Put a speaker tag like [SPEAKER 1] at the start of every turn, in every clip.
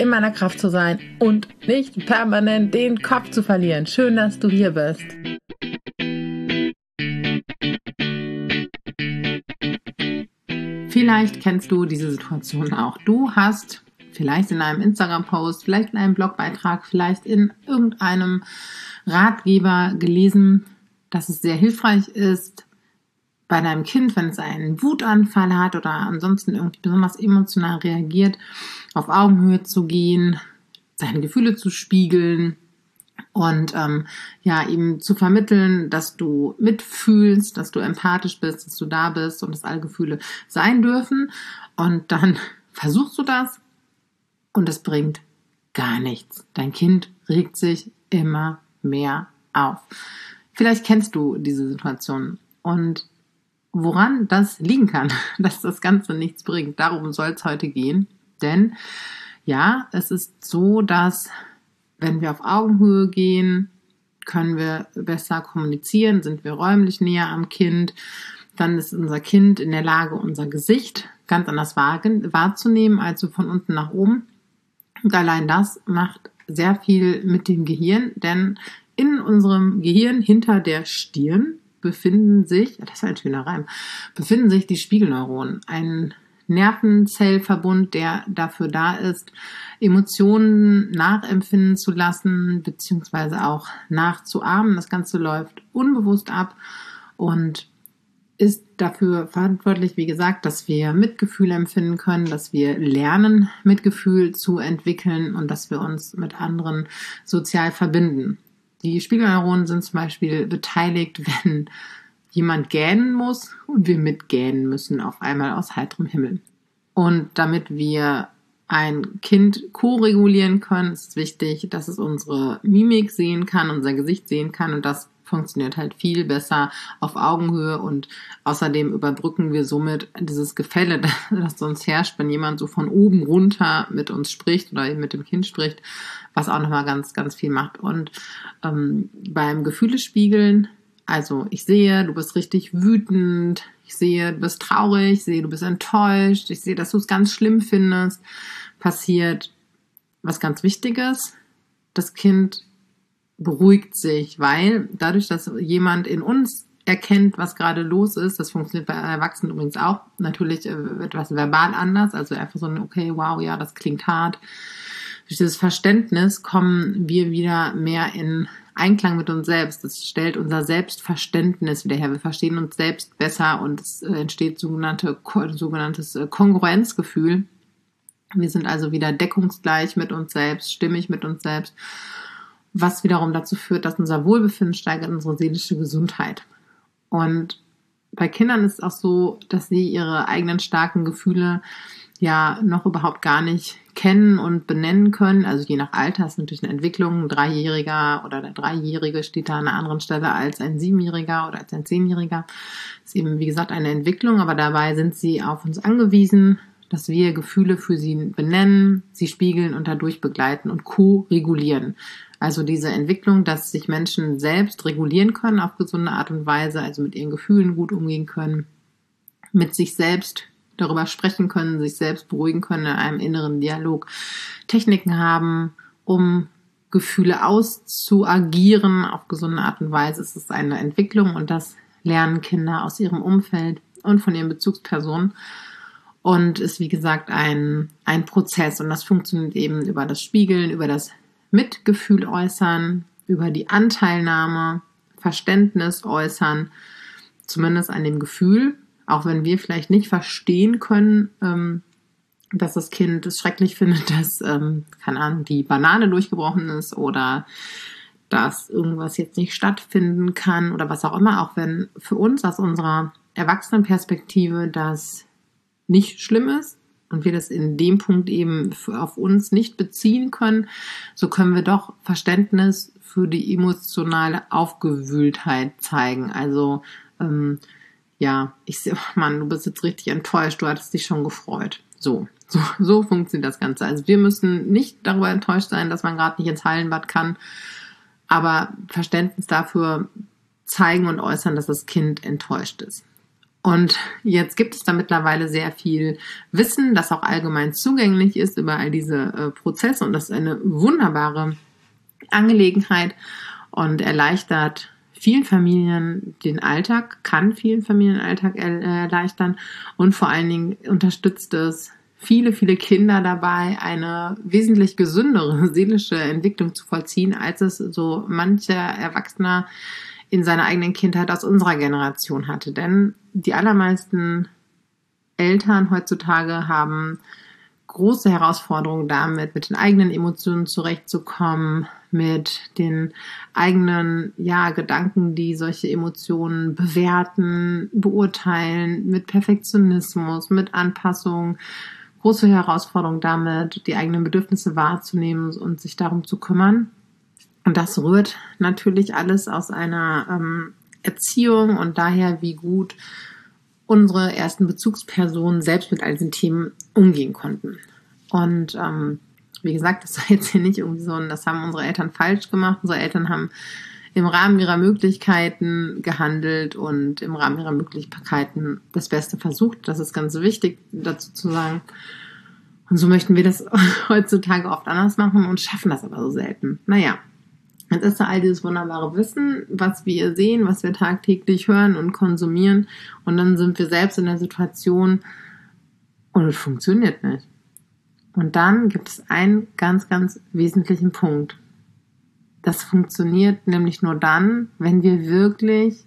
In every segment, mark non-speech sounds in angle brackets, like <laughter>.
[SPEAKER 1] in meiner Kraft zu sein und nicht permanent den Kopf zu verlieren. Schön, dass du hier bist. Vielleicht kennst du diese Situation auch. Du hast vielleicht in einem Instagram-Post, vielleicht in einem Blogbeitrag, vielleicht in irgendeinem Ratgeber gelesen, dass es sehr hilfreich ist, bei deinem Kind, wenn es einen Wutanfall hat oder ansonsten irgendwie besonders emotional reagiert, auf Augenhöhe zu gehen, seine Gefühle zu spiegeln und ähm, ja, ihm zu vermitteln, dass du mitfühlst, dass du empathisch bist, dass du da bist und dass alle Gefühle sein dürfen. Und dann <laughs> versuchst du das und es bringt gar nichts. Dein Kind regt sich immer mehr auf. Vielleicht kennst du diese Situation und woran das liegen kann, <laughs> dass das Ganze nichts bringt. Darum soll es heute gehen. Denn ja, es ist so, dass wenn wir auf Augenhöhe gehen, können wir besser kommunizieren, sind wir räumlich näher am Kind, dann ist unser Kind in der Lage, unser Gesicht ganz anders wahrzunehmen, als so von unten nach oben. Und allein das macht sehr viel mit dem Gehirn, denn in unserem Gehirn hinter der Stirn befinden sich, das ist ein schöner Reim, befinden sich die Spiegelneuronen, ein Nervenzellverbund, der dafür da ist, Emotionen nachempfinden zu lassen, beziehungsweise auch nachzuahmen. Das Ganze läuft unbewusst ab und ist dafür verantwortlich, wie gesagt, dass wir Mitgefühl empfinden können, dass wir lernen, Mitgefühl zu entwickeln und dass wir uns mit anderen sozial verbinden. Die Spiegelneuronen sind zum Beispiel beteiligt, wenn jemand gähnen muss und wir mitgähnen müssen auf einmal aus heiterem Himmel. Und damit wir ein Kind ko-regulieren können, ist es wichtig, dass es unsere Mimik sehen kann, unser Gesicht sehen kann und das funktioniert halt viel besser auf Augenhöhe und außerdem überbrücken wir somit dieses Gefälle, <laughs> das sonst herrscht, wenn jemand so von oben runter mit uns spricht oder eben mit dem Kind spricht, was auch nochmal ganz, ganz viel macht. Und ähm, beim Gefühlespiegeln, also ich sehe, du bist richtig wütend, ich sehe, du bist traurig, ich sehe, du bist enttäuscht, ich sehe, dass du es ganz schlimm findest, passiert was ganz Wichtiges. Das Kind beruhigt sich, weil dadurch, dass jemand in uns erkennt, was gerade los ist, das funktioniert bei Erwachsenen übrigens auch, natürlich äh, etwas verbal anders, also einfach so ein, okay, wow, ja, das klingt hart. Durch dieses Verständnis kommen wir wieder mehr in Einklang mit uns selbst. Das stellt unser Selbstverständnis wieder her. Wir verstehen uns selbst besser und es äh, entsteht sogenannte, sogenanntes äh, Kongruenzgefühl. Wir sind also wieder deckungsgleich mit uns selbst, stimmig mit uns selbst was wiederum dazu führt, dass unser Wohlbefinden steigert, unsere seelische Gesundheit. Und bei Kindern ist es auch so, dass sie ihre eigenen starken Gefühle ja noch überhaupt gar nicht kennen und benennen können. Also je nach Alter ist natürlich eine Entwicklung. Ein Dreijähriger oder der Dreijährige steht da an einer anderen Stelle als ein Siebenjähriger oder als ein Zehnjähriger. Ist eben, wie gesagt, eine Entwicklung, aber dabei sind sie auf uns angewiesen, dass wir Gefühle für sie benennen, sie spiegeln und dadurch begleiten und co-regulieren. Also diese Entwicklung, dass sich Menschen selbst regulieren können auf gesunde Art und Weise, also mit ihren Gefühlen gut umgehen können, mit sich selbst darüber sprechen können, sich selbst beruhigen können in einem inneren Dialog, Techniken haben, um Gefühle auszuagieren auf gesunde Art und Weise. Es ist eine Entwicklung und das lernen Kinder aus ihrem Umfeld und von ihren Bezugspersonen und ist wie gesagt ein, ein Prozess und das funktioniert eben über das Spiegeln, über das Mitgefühl äußern, über die Anteilnahme, Verständnis äußern, zumindest an dem Gefühl, auch wenn wir vielleicht nicht verstehen können, ähm, dass das Kind es schrecklich <laughs> findet, dass, ähm, keine Ahnung, die Banane durchgebrochen ist oder dass irgendwas jetzt nicht stattfinden kann oder was auch immer, auch wenn für uns aus unserer Erwachsenenperspektive das nicht schlimm ist, und wir das in dem Punkt eben auf uns nicht beziehen können, so können wir doch Verständnis für die emotionale Aufgewühltheit zeigen. Also ähm, ja, ich sehe, <laughs> Mann, du bist jetzt richtig enttäuscht, du hattest dich schon gefreut. So, so, <laughs> so funktioniert das Ganze. Also wir müssen nicht darüber enttäuscht sein, dass man gerade nicht ins Hallenbad kann, aber Verständnis dafür zeigen und äußern, dass das Kind enttäuscht ist. Und jetzt gibt es da mittlerweile sehr viel Wissen, das auch allgemein zugänglich ist über all diese äh, Prozesse. Und das ist eine wunderbare Angelegenheit und erleichtert vielen Familien den Alltag, kann vielen Familien den Alltag erleichtern. Und vor allen Dingen unterstützt es viele, viele Kinder dabei, eine wesentlich gesündere <laughs> seelische Entwicklung zu vollziehen, als es so mancher Erwachsener in seiner eigenen Kindheit aus unserer Generation hatte. Denn die allermeisten Eltern heutzutage haben große Herausforderungen damit, mit den eigenen Emotionen zurechtzukommen, mit den eigenen ja, Gedanken, die solche Emotionen bewerten, beurteilen, mit Perfektionismus, mit Anpassung. Große Herausforderung damit, die eigenen Bedürfnisse wahrzunehmen und sich darum zu kümmern. Und das rührt natürlich alles aus einer ähm, Erziehung und daher, wie gut unsere ersten Bezugspersonen selbst mit all diesen Themen umgehen konnten. Und ähm, wie gesagt, das <laughs> war jetzt hier nicht irgendwie so, das haben unsere Eltern falsch gemacht. Unsere Eltern haben im Rahmen ihrer Möglichkeiten gehandelt und im Rahmen ihrer Möglichkeiten das Beste versucht. Das ist ganz wichtig dazu zu sagen. Und so möchten wir das <laughs> heutzutage oft anders machen und schaffen das aber so selten. Naja, Jetzt ist da all dieses wunderbare Wissen, was wir sehen, was wir tagtäglich hören und konsumieren. Und dann sind wir selbst in der Situation und es funktioniert nicht. Und dann gibt es einen ganz, ganz wesentlichen Punkt. Das funktioniert nämlich nur dann, wenn wir wirklich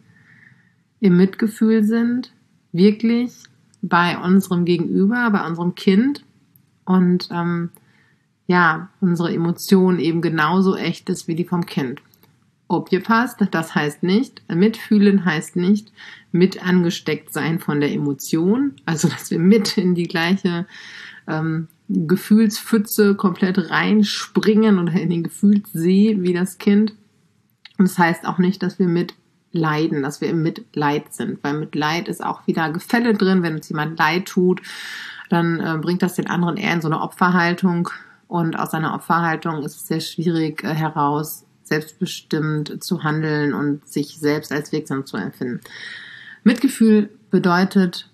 [SPEAKER 1] im Mitgefühl sind, wirklich bei unserem Gegenüber, bei unserem Kind und ähm, ja, unsere Emotion eben genauso echt ist wie die vom Kind. Objepasst, das heißt nicht, mitfühlen heißt nicht mit angesteckt sein von der Emotion, also dass wir mit in die gleiche ähm, Gefühlspfütze komplett reinspringen oder in den Gefühlssee wie das Kind. Und das heißt auch nicht, dass wir mit leiden, dass wir im Mitleid sind, weil Mitleid ist auch wieder Gefälle drin. Wenn uns jemand leid tut, dann äh, bringt das den anderen eher in so eine Opferhaltung und aus einer Opferhaltung ist es sehr schwierig äh, heraus, selbstbestimmt zu handeln und sich selbst als wirksam zu empfinden. Mitgefühl bedeutet,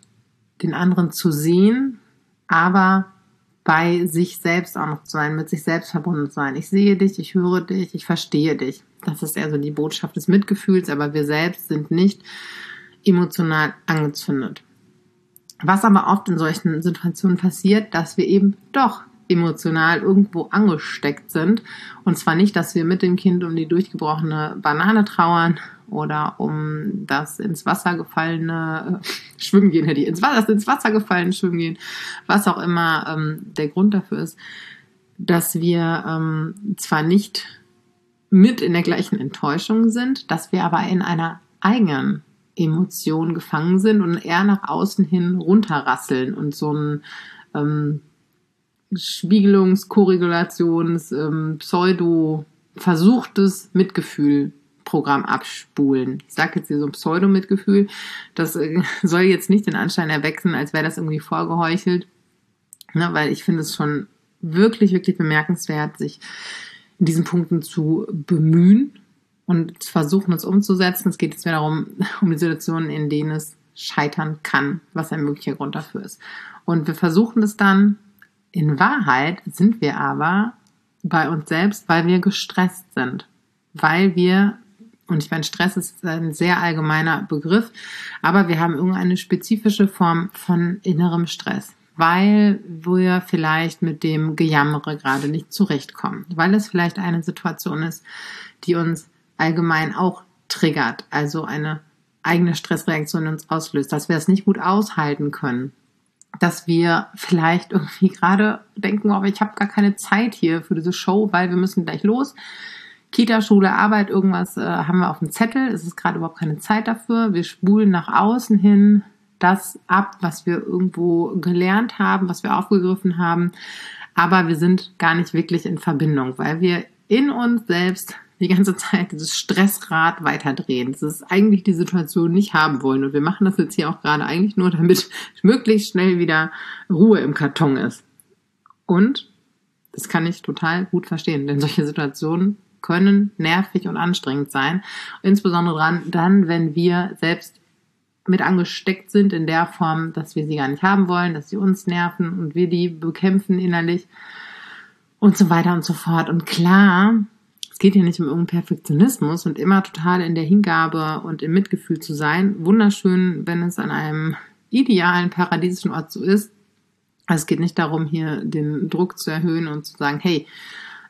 [SPEAKER 1] den anderen zu sehen, aber bei sich selbst auch noch zu sein, mit sich selbst verbunden zu sein. Ich sehe dich, ich höre dich, ich verstehe dich. Das ist eher so die Botschaft des Mitgefühls, aber wir selbst sind nicht emotional angezündet. Was aber oft in solchen Situationen passiert, dass wir eben doch emotional irgendwo angesteckt sind. Und zwar nicht, dass wir mit dem Kind um die durchgebrochene Banane trauern oder um das ins Wasser gefallene äh, Schwimmen gehen, die ins Wasser, das ins Wasser gefallene Schwimmen gehen, was auch immer ähm, der Grund dafür ist, dass wir ähm, zwar nicht mit in der gleichen Enttäuschung sind, dass wir aber in einer eigenen Emotion gefangen sind und eher nach außen hin runterrasseln und so ein ähm, Spiegelungs-, Korregulations-, ähm, Pseudo- versuchtes Mitgefühl-Programm abspulen. Ich sage jetzt hier so ein Pseudo-Mitgefühl. Das äh, <laughs> soll jetzt nicht den Anschein erwecken, als wäre das irgendwie vorgeheuchelt. Ne, weil ich finde es schon wirklich, wirklich bemerkenswert, sich in diesen Punkten zu bemühen und zu versuchen, es umzusetzen. Es geht jetzt mehr darum, <laughs> um die Situationen, in denen es scheitern kann, was ein möglicher Grund dafür ist. Und wir versuchen es dann in Wahrheit sind wir aber bei uns selbst, weil wir gestresst sind, weil wir und ich meine, Stress ist ein sehr allgemeiner Begriff, aber wir haben irgendeine spezifische Form von innerem Stress, weil wir vielleicht mit dem Gejammere gerade nicht zurechtkommen, weil es vielleicht eine Situation ist, die uns allgemein auch triggert, also eine eigene Stressreaktion in uns auslöst, dass wir es nicht gut aushalten können, dass wir vielleicht <laughs> irgendwie gerade denken, aber ich habe gar keine Zeit hier für diese Show, weil wir müssen gleich los. Kita, Schule, Arbeit, irgendwas äh, haben wir auf dem Zettel. Es ist gerade überhaupt keine Zeit dafür. Wir spulen nach außen hin das ab, was wir irgendwo gelernt haben, was wir aufgegriffen haben, aber wir sind gar nicht wirklich in Verbindung, weil wir in uns selbst die ganze Zeit dieses Stressrad weiterdrehen. Das ist eigentlich die Situation nicht haben wollen. Und wir machen das jetzt hier auch gerade eigentlich nur, damit <laughs> möglichst schnell wieder Ruhe im Karton ist. Und das kann ich total gut verstehen, denn solche Situationen können nervig und anstrengend sein. Insbesondere dann, wenn wir selbst mit angesteckt sind in der Form, dass wir sie gar nicht haben wollen, dass sie uns nerven und wir die bekämpfen innerlich und so weiter und so fort. Und klar, geht hier nicht um irgendeinen Perfektionismus und immer total in der Hingabe und im Mitgefühl zu sein. Wunderschön, wenn es an einem idealen paradiesischen Ort so ist. Es geht nicht darum, hier den Druck zu erhöhen und zu sagen, hey,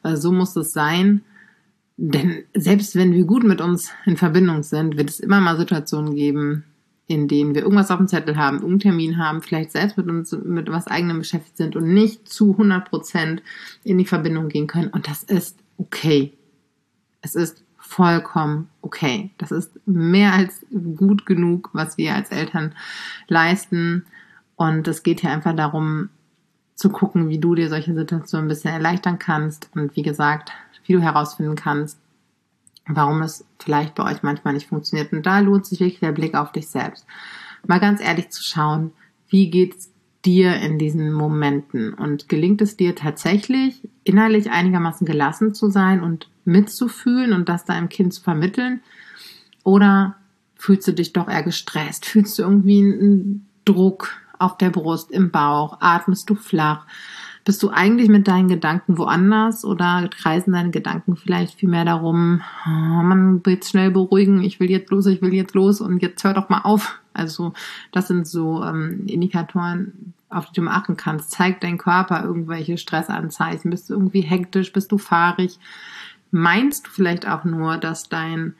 [SPEAKER 1] äh, so muss es sein. Denn selbst wenn wir gut mit uns in Verbindung sind, wird es immer mal Situationen geben, in denen wir irgendwas auf dem Zettel haben, irgendeinen Termin haben, vielleicht selbst mit uns mit was eigenem beschäftigt sind und nicht zu 100 Prozent in die Verbindung gehen können. Und das ist okay. Es ist vollkommen okay. Das ist mehr als gut genug, was wir als Eltern leisten. Und es geht hier einfach darum, zu gucken, wie du dir solche Situationen ein bisschen erleichtern kannst. Und wie gesagt, wie du herausfinden kannst, warum es vielleicht bei euch manchmal nicht funktioniert. Und da lohnt sich wirklich der Blick auf dich selbst. Mal ganz ehrlich zu schauen, wie geht's dir in diesen Momenten und gelingt es dir tatsächlich innerlich einigermaßen gelassen zu sein und mitzufühlen und das deinem Kind zu vermitteln? Oder fühlst du dich doch eher gestresst? Fühlst du irgendwie einen Druck auf der Brust, im Bauch? Atmest du flach? Bist du eigentlich mit deinen Gedanken woanders oder kreisen deine Gedanken vielleicht viel mehr darum, oh, man will jetzt schnell beruhigen, ich will jetzt los, ich will jetzt los und jetzt hör doch mal auf. Also das sind so ähm, Indikatoren, auf die du achten kannst. Zeigt dein Körper irgendwelche Stressanzeichen? Bist du irgendwie hektisch? Bist du fahrig? Meinst du vielleicht auch nur, dass dein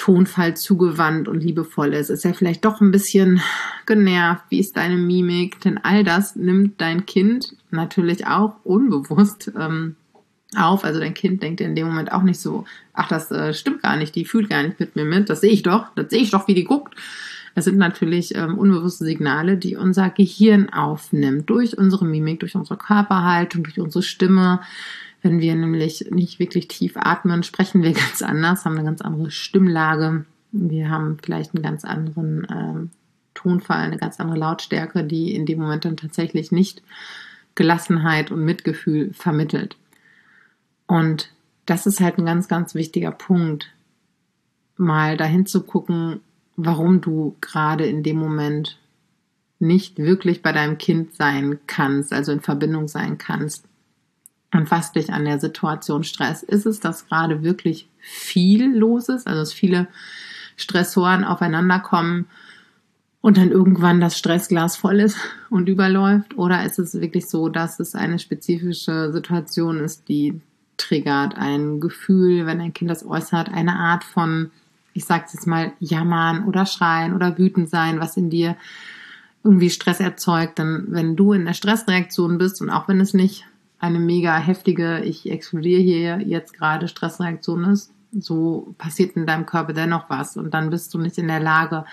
[SPEAKER 1] Tonfall zugewandt und liebevoll ist? Ist er vielleicht doch ein bisschen genervt? Wie ist deine Mimik? Denn all das nimmt dein Kind natürlich auch unbewusst ähm, auf. Also dein Kind denkt in dem Moment auch nicht so, ach, das äh, stimmt gar nicht, die fühlt gar nicht mit mir mit. Das sehe ich doch, das sehe ich doch, wie die guckt. Es sind natürlich ähm, unbewusste Signale, die unser Gehirn aufnimmt durch unsere Mimik, durch unsere Körperhaltung, durch unsere Stimme, wenn wir nämlich nicht wirklich tief atmen, sprechen wir <laughs> ganz anders, haben eine ganz andere Stimmlage. Wir haben vielleicht einen ganz anderen ähm, Tonfall, eine ganz andere Lautstärke, die in dem Moment dann tatsächlich nicht Gelassenheit und Mitgefühl vermittelt. Und das ist halt ein ganz, ganz wichtiger Punkt, mal dahin zu gucken, warum du gerade in dem Moment nicht wirklich bei deinem Kind sein kannst, also in Verbindung sein kannst und was dich an der Situation stresst. Ist es, dass gerade wirklich viel los ist, also dass viele Stressoren aufeinander kommen und dann irgendwann das Stressglas voll ist <laughs> und überläuft? Oder ist es wirklich so, dass es eine spezifische Situation ist, die triggert ein Gefühl, wenn ein Kind das äußert, eine Art von, ich sag's jetzt mal, jammern oder schreien oder wütend sein, was in dir irgendwie Stress erzeugt, dann wenn du in der Stressreaktion bist und auch wenn es nicht eine mega heftige, ich explodiere hier jetzt gerade Stressreaktion ist, so passiert in deinem Körper dennoch was und dann bist du nicht in der Lage,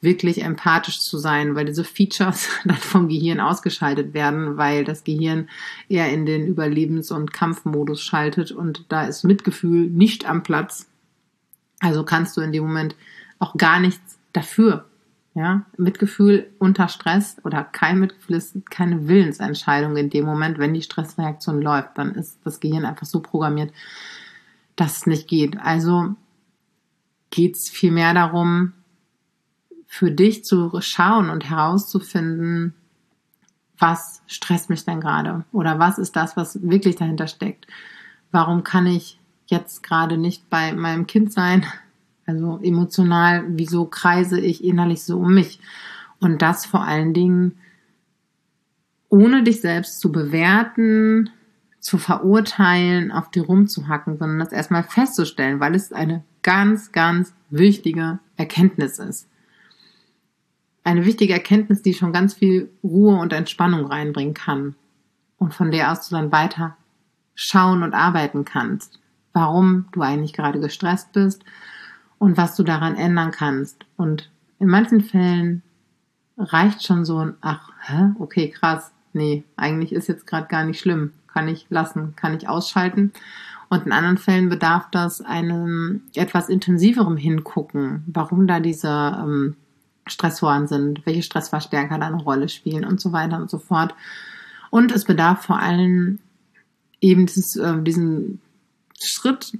[SPEAKER 1] wirklich empathisch zu sein, weil diese Features <laughs> dann vom Gehirn ausgeschaltet werden, weil das Gehirn eher in den Überlebens- und Kampfmodus schaltet und da ist Mitgefühl nicht am Platz. Also kannst du in dem Moment auch gar nichts dafür. Ja, Mitgefühl unter Stress oder kein Mitgefühl ist keine Willensentscheidung in dem Moment, wenn die Stressreaktion läuft, dann ist das Gehirn einfach so programmiert, dass es nicht geht. Also geht es vielmehr darum, für dich zu schauen und herauszufinden, was stresst mich denn gerade oder was ist das, was wirklich dahinter steckt. Warum kann ich jetzt gerade nicht bei meinem Kind sein, also emotional, wieso kreise ich innerlich so um mich? Und das vor allen Dingen ohne dich selbst zu bewerten, zu verurteilen, auf dir rumzuhacken, sondern das erstmal festzustellen, weil es eine ganz, ganz wichtige Erkenntnis ist. Eine wichtige Erkenntnis, die schon ganz viel Ruhe und Entspannung reinbringen kann und von der aus du dann weiter schauen und arbeiten kannst, warum du eigentlich gerade gestresst bist und was du daran ändern kannst. Und in manchen Fällen reicht schon so ein, ach, hä? okay, krass, nee, eigentlich ist jetzt gerade gar nicht schlimm, kann ich lassen, kann ich ausschalten. Und in anderen Fällen bedarf das einem etwas intensiverem Hingucken, warum da diese ähm, Stressoren sind, welche Stressverstärker da eine Rolle spielen und so weiter und so fort. Und es bedarf vor allem eben dieses, äh, diesen Schritt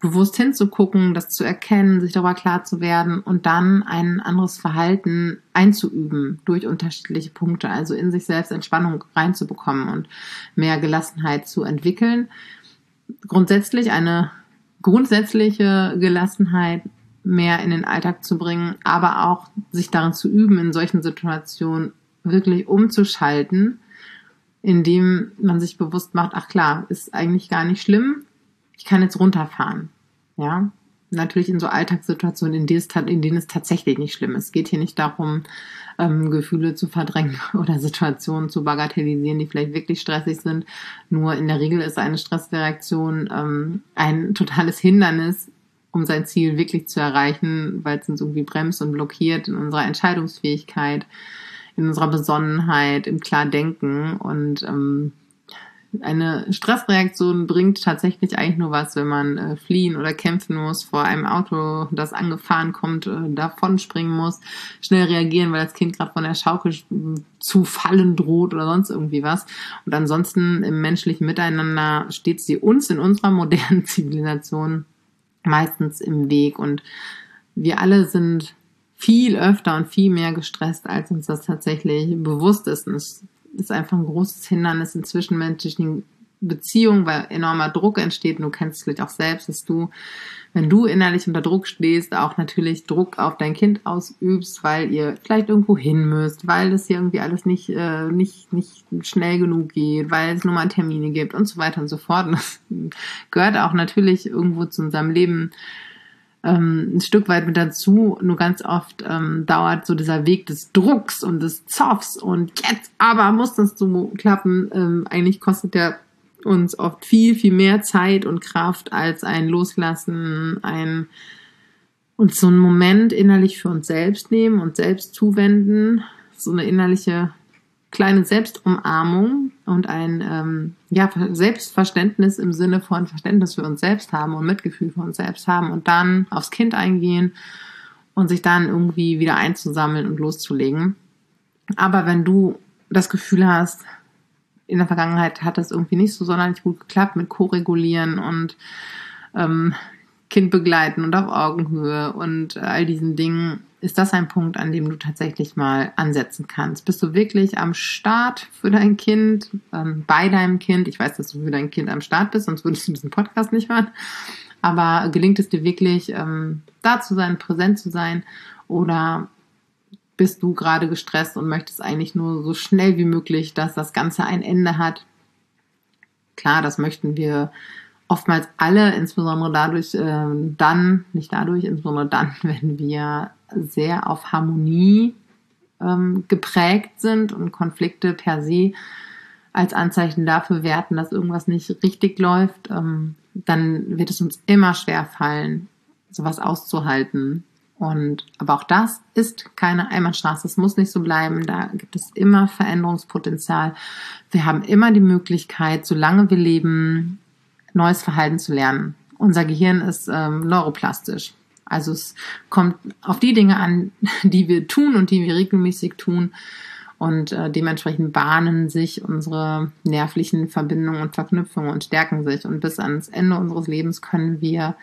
[SPEAKER 1] bewusst hinzugucken, das zu erkennen, sich darüber klar zu werden und dann ein anderes Verhalten einzuüben durch unterschiedliche Punkte, also in sich selbst Entspannung reinzubekommen und mehr Gelassenheit zu entwickeln. Grundsätzlich eine grundsätzliche Gelassenheit mehr in den Alltag zu bringen, aber auch sich darin zu üben, in solchen Situationen wirklich umzuschalten, indem man sich bewusst macht, ach klar, ist eigentlich gar nicht schlimm, ich kann jetzt runterfahren. Ja, natürlich in so Alltagssituationen, in denen es, in denen es tatsächlich nicht schlimm ist. Es geht hier nicht darum, ähm, Gefühle zu verdrängen <laughs> oder Situationen zu bagatellisieren, die vielleicht wirklich stressig sind. Nur in der Regel ist eine Stressreaktion ähm, ein totales Hindernis, um sein Ziel wirklich zu erreichen, weil es uns irgendwie bremst und blockiert in unserer Entscheidungsfähigkeit, in unserer Besonnenheit, im Klardenken und ähm, eine Stressreaktion bringt tatsächlich eigentlich nur was, wenn man äh, fliehen oder kämpfen muss, vor einem Auto, das angefahren kommt, äh, davon springen muss, schnell reagieren, weil das Kind gerade von der Schaukel zu fallen droht oder sonst irgendwie was. Und ansonsten im menschlichen Miteinander steht sie uns in unserer <laughs> modernen Zivilisation meistens im Weg. Und wir alle sind viel öfter und viel mehr gestresst, als uns das tatsächlich bewusst ist. Und es ist einfach ein großes Hindernis in zwischenmenschlichen Beziehungen, weil enormer Druck entsteht. Und du kennst es vielleicht auch selbst, dass du, wenn du innerlich unter Druck stehst, auch natürlich Druck auf dein Kind ausübst, weil ihr vielleicht irgendwo hin müsst, weil das hier irgendwie alles nicht, äh, nicht, nicht schnell genug geht, weil es nur mal Termine gibt und so weiter und so fort. Und das gehört auch natürlich irgendwo zu unserem Leben ähm, ein Stück weit mit dazu. Nur ganz oft ähm, dauert so dieser Weg des Drucks und des Zoffs und jetzt aber muss das so klappen. Ähm, eigentlich kostet der uns oft viel, viel mehr Zeit und Kraft als ein Loslassen, ein uns so einen Moment innerlich für uns selbst nehmen und selbst zuwenden, so eine innerliche kleine Selbstumarmung und ein ähm, ja, Selbstverständnis im Sinne von Verständnis für uns selbst haben und Mitgefühl für uns selbst haben und dann aufs Kind eingehen und sich dann irgendwie wieder einzusammeln und loszulegen. Aber wenn du das Gefühl hast, in der Vergangenheit hat das irgendwie nicht so sonderlich gut geklappt mit Co-regulieren und ähm, Kind begleiten und auf Augenhöhe und all diesen Dingen, ist das ein Punkt, an dem du tatsächlich mal ansetzen kannst? Bist du wirklich am Start für dein Kind, ähm, bei deinem Kind? Ich weiß, dass du für dein Kind am Start bist, sonst würdest du diesen Podcast nicht hören. Aber gelingt es dir wirklich, ähm, da zu sein, präsent zu sein? Oder bist du gerade gestresst und möchtest eigentlich nur so schnell wie möglich, dass das Ganze ein Ende hat? Klar, das möchten wir oftmals alle, insbesondere dadurch, äh, dann, nicht dadurch, insbesondere dann, <laughs> wenn wir sehr auf Harmonie ähm, geprägt sind und Konflikte per se als Anzeichen dafür werten, dass irgendwas nicht richtig läuft, ähm, dann wird es uns immer schwer fallen, sowas auszuhalten. Und aber auch das ist keine Einbahnstraße. Es muss nicht so bleiben. Da gibt es immer Veränderungspotenzial. Wir haben immer die Möglichkeit, solange wir leben, neues Verhalten zu lernen. Unser Gehirn ist ähm, neuroplastisch. Also es kommt auf die Dinge an, <laughs> die wir tun und die wir regelmäßig tun. Und äh, dementsprechend bahnen sich unsere nervlichen Verbindungen und Verknüpfungen und stärken sich. Und bis ans Ende unseres Lebens können wir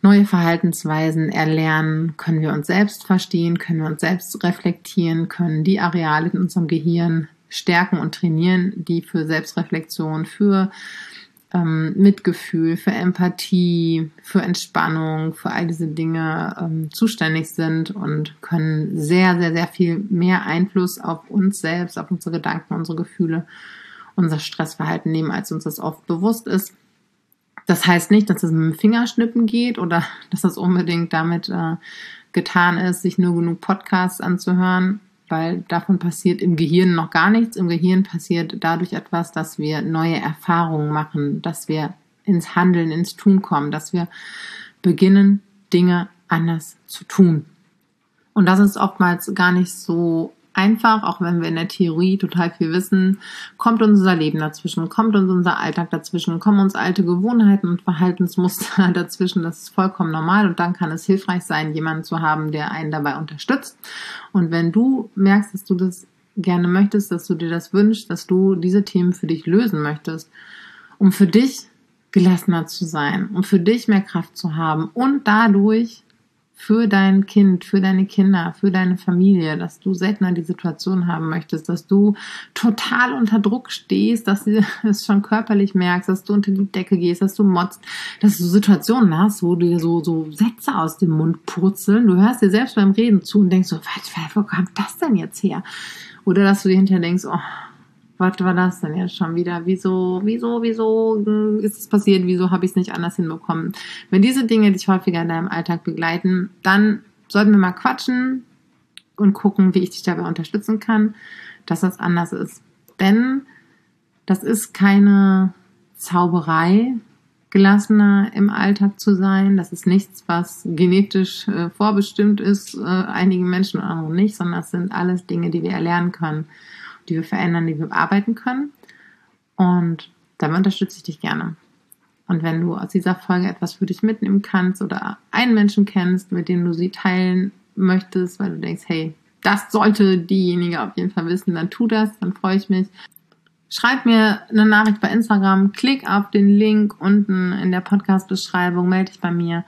[SPEAKER 1] neue Verhaltensweisen erlernen, können wir uns selbst verstehen, können wir uns selbst reflektieren, können die Areale in unserem Gehirn stärken und trainieren, die für Selbstreflexion, für ähm, Mitgefühl, für Empathie, für Entspannung, für all diese Dinge ähm, zuständig sind und können sehr, sehr, sehr viel mehr Einfluss auf uns selbst, auf unsere Gedanken, unsere Gefühle, unser Stressverhalten nehmen, als uns das oft bewusst ist. Das heißt nicht, dass es mit dem Fingerschnippen geht oder <laughs> dass das unbedingt damit äh, getan ist, sich nur genug Podcasts anzuhören weil davon passiert im Gehirn noch gar nichts. Im Gehirn passiert dadurch etwas, dass wir neue Erfahrungen machen, dass wir ins Handeln, ins Tun kommen, dass wir beginnen, Dinge anders zu tun. Und das ist oftmals gar nicht so einfach, auch wenn wir in der Theorie total viel wissen, kommt unser Leben dazwischen, kommt uns unser Alltag dazwischen, kommen uns alte Gewohnheiten und Verhaltensmuster <laughs> dazwischen. Das ist vollkommen normal und dann kann es hilfreich sein, jemanden zu haben, der einen dabei unterstützt. Und wenn du merkst, dass du das gerne möchtest, dass du dir das wünschst, dass du diese Themen für dich lösen möchtest, um für dich gelassener zu sein, um für dich mehr Kraft zu haben und dadurch für dein Kind, für deine Kinder, für deine Familie, dass du seltener die Situation haben möchtest, dass du total unter Druck stehst, dass du <laughs> es schon körperlich merkst, dass du unter die Decke gehst, dass du motzt, dass du Situationen hast, wo dir so, so Sätze aus dem Mund purzeln. Du hörst dir selbst beim Reden zu und denkst so, was, wo kommt das denn jetzt her? Oder dass du dir hinterher denkst, oh, was war das denn jetzt schon wieder? Wieso, wieso, wieso ist es passiert? Wieso habe ich es nicht anders hinbekommen? Wenn diese Dinge dich häufiger in deinem Alltag begleiten, dann sollten wir mal quatschen und gucken, wie ich dich dabei unterstützen kann, dass das anders ist. Denn das ist keine Zauberei, gelassener im Alltag zu sein. Das ist nichts, was genetisch äh, vorbestimmt ist, äh, einigen Menschen und anderen nicht, sondern das sind alles Dinge, die wir erlernen können die wir verändern, die wir bearbeiten können. Und dabei unterstütze ich dich gerne. Und wenn du aus dieser Folge etwas für dich mitnehmen kannst oder einen Menschen kennst, mit dem du sie teilen möchtest, weil du denkst, hey, das sollte diejenige auf jeden Fall wissen, dann tu das, dann freue ich mich. Schreib mir eine Nachricht bei Instagram, klick auf den Link unten in der Podcast-Beschreibung, melde dich bei mir.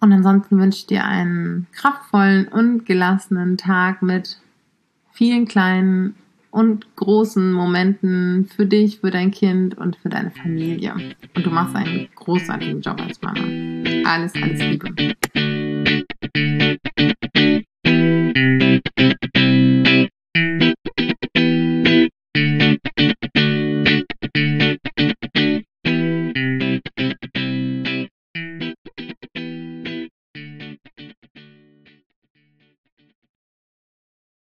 [SPEAKER 1] Und ansonsten wünsche ich dir einen kraftvollen und gelassenen Tag mit vielen kleinen und großen Momenten für dich, für dein Kind und für deine Familie. Und du machst einen großartigen Job als Mama. Alles, alles Liebe.